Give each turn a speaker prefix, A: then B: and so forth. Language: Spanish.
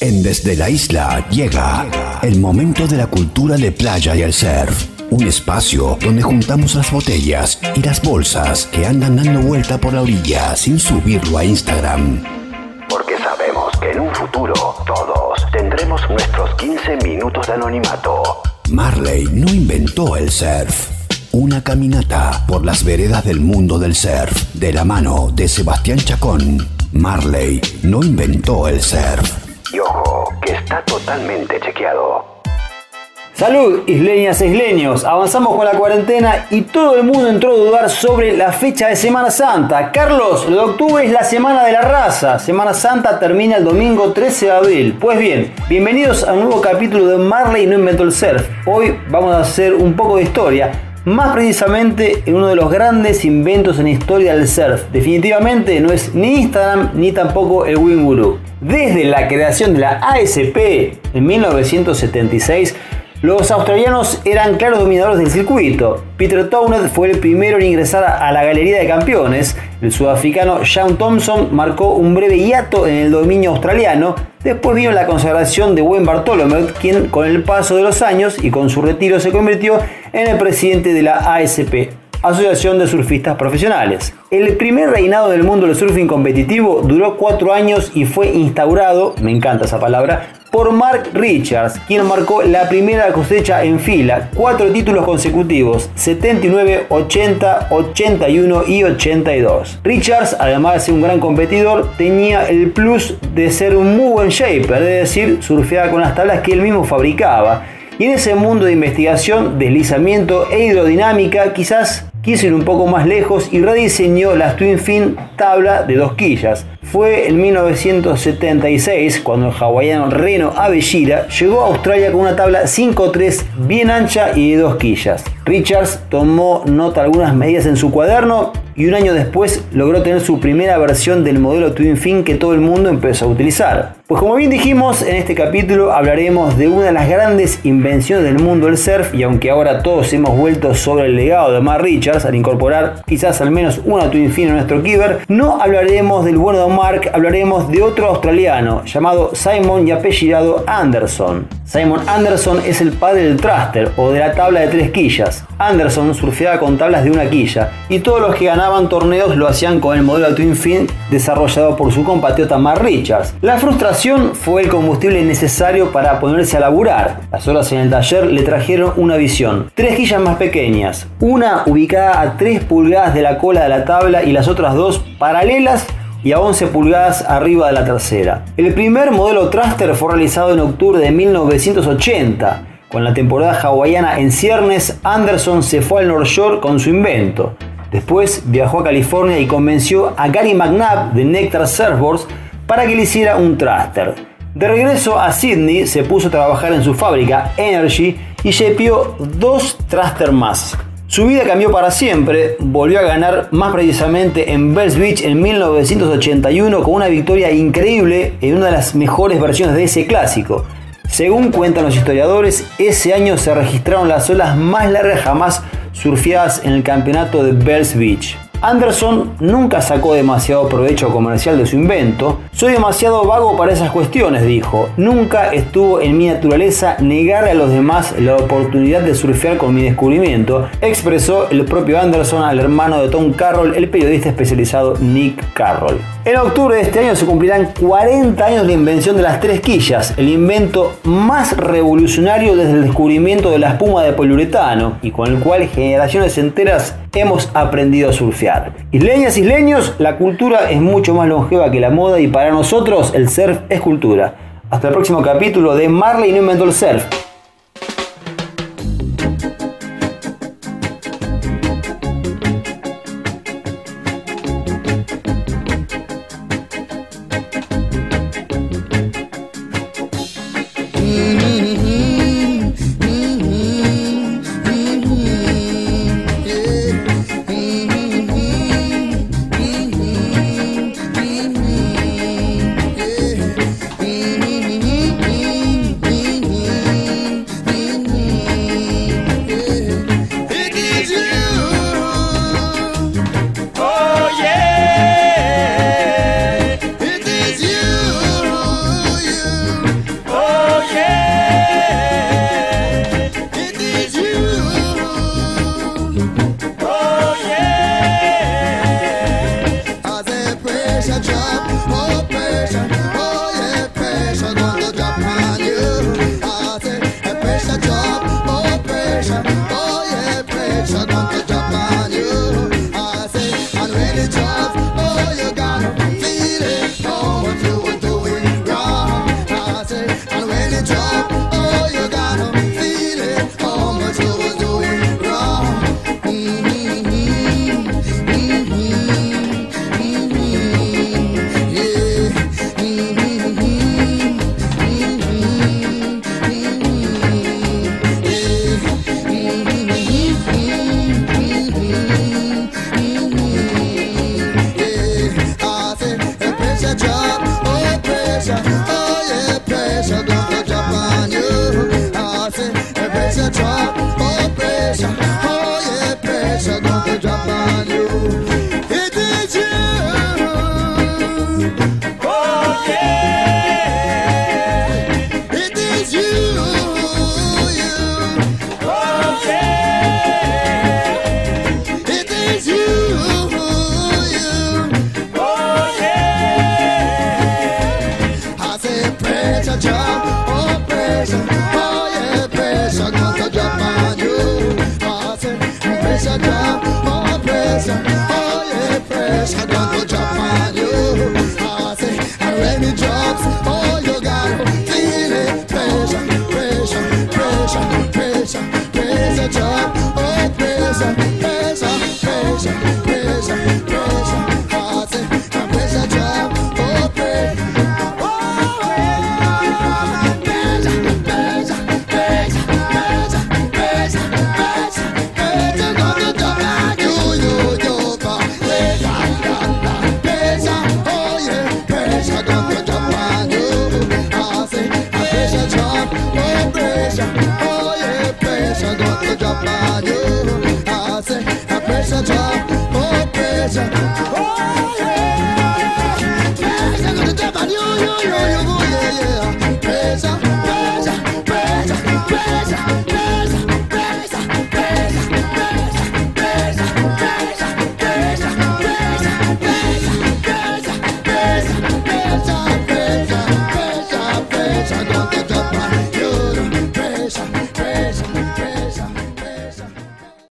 A: En Desde la Isla llega el momento de la cultura de playa y el surf. Un espacio donde juntamos las botellas y las bolsas que andan dando vuelta por la orilla sin subirlo a Instagram. Porque sabemos que en un futuro todos tendremos nuestros 15 minutos de anonimato. Marley no inventó el surf. Una caminata por las veredas del mundo del surf de la mano de Sebastián Chacón. Marley no inventó el surf. Que está totalmente chequeado.
B: Salud, isleñas e isleños. Avanzamos con la cuarentena y todo el mundo entró a dudar sobre la fecha de Semana Santa. Carlos, lo de octubre es la Semana de la Raza. Semana Santa termina el domingo 13 de abril. Pues bien, bienvenidos a un nuevo capítulo de Marley no inventó el surf. Hoy vamos a hacer un poco de historia más precisamente en uno de los grandes inventos en la historia del surf. Definitivamente no es ni Instagram ni tampoco el Winguru. Desde la creación de la ASP en 1976, los australianos eran claros dominadores del circuito. Peter Townend fue el primero en ingresar a la galería de campeones. El sudafricano Sean Thompson marcó un breve hiato en el dominio australiano. Después vino la consagración de Wayne Bartholomew, quien con el paso de los años y con su retiro se convirtió en el presidente de la ASP. Asociación de Surfistas Profesionales. El primer reinado del mundo del surfing competitivo duró cuatro años y fue instaurado, me encanta esa palabra, por Mark Richards, quien marcó la primera cosecha en fila, cuatro títulos consecutivos, 79, 80, 81 y 82. Richards, además de ser un gran competidor, tenía el plus de ser un muy buen shaper, es decir, surfeaba con las tablas que él mismo fabricaba. Y en ese mundo de investigación, deslizamiento e hidrodinámica, quizás quiso ir un poco más lejos y rediseñó la Twin Fin tabla de dos quillas. Fue en 1976 cuando el hawaiano Reno Avellira llegó a Australia con una tabla 5.3 bien ancha y de dos quillas. Richards tomó nota algunas medidas en su cuaderno y un año después logró tener su primera versión del modelo Twin Fin que todo el mundo empezó a utilizar. Pues como bien dijimos, en este capítulo hablaremos de una de las grandes invenciones del mundo del surf y aunque ahora todos hemos vuelto sobre el legado de Mark Richards al incorporar quizás al menos una Twin Fin en nuestro Kiver, no hablaremos del bueno de Mark, hablaremos de otro australiano llamado Simon y apellidado Anderson. Simon Anderson es el padre del thruster o de la tabla de tres quillas. Anderson surfeaba con tablas de una quilla y todos los que ganaban torneos lo hacían con el modelo Twin Fin desarrollado por su compatriota Mark Richards. La frustración fue el combustible necesario para ponerse a laburar. Las horas en el taller le trajeron una visión. Tres quillas más pequeñas, una ubicada a 3 pulgadas de la cola de la tabla y las otras dos paralelas y a 11 pulgadas arriba de la tercera. El primer modelo Thruster fue realizado en octubre de 1980. Con la temporada hawaiana en ciernes, Anderson se fue al North Shore con su invento. Después viajó a California y convenció a Gary McNabb de Nectar Surfboards para que le hiciera un thruster. De regreso a Sydney se puso a trabajar en su fábrica Energy y llepió dos thruster más. Su vida cambió para siempre, volvió a ganar más precisamente en Bells Beach en 1981 con una victoria increíble en una de las mejores versiones de ese clásico. Según cuentan los historiadores, ese año se registraron las olas más largas jamás surfeadas en el campeonato de Bells Beach. Anderson nunca sacó demasiado provecho comercial de su invento. Soy demasiado vago para esas cuestiones, dijo. Nunca estuvo en mi naturaleza negarle a los demás la oportunidad de surfear con mi descubrimiento, expresó el propio Anderson al hermano de Tom Carroll, el periodista especializado Nick Carroll. En octubre de este año se cumplirán 40 años de la invención de las tres quillas, el invento más revolucionario desde el descubrimiento de la espuma de poliuretano y con el cual generaciones enteras hemos aprendido a surfear. Isleñas, isleños, la cultura es mucho más longeva que la moda y para nosotros el surf es cultura. Hasta el próximo capítulo de Marley no inventó el surf. your trouble.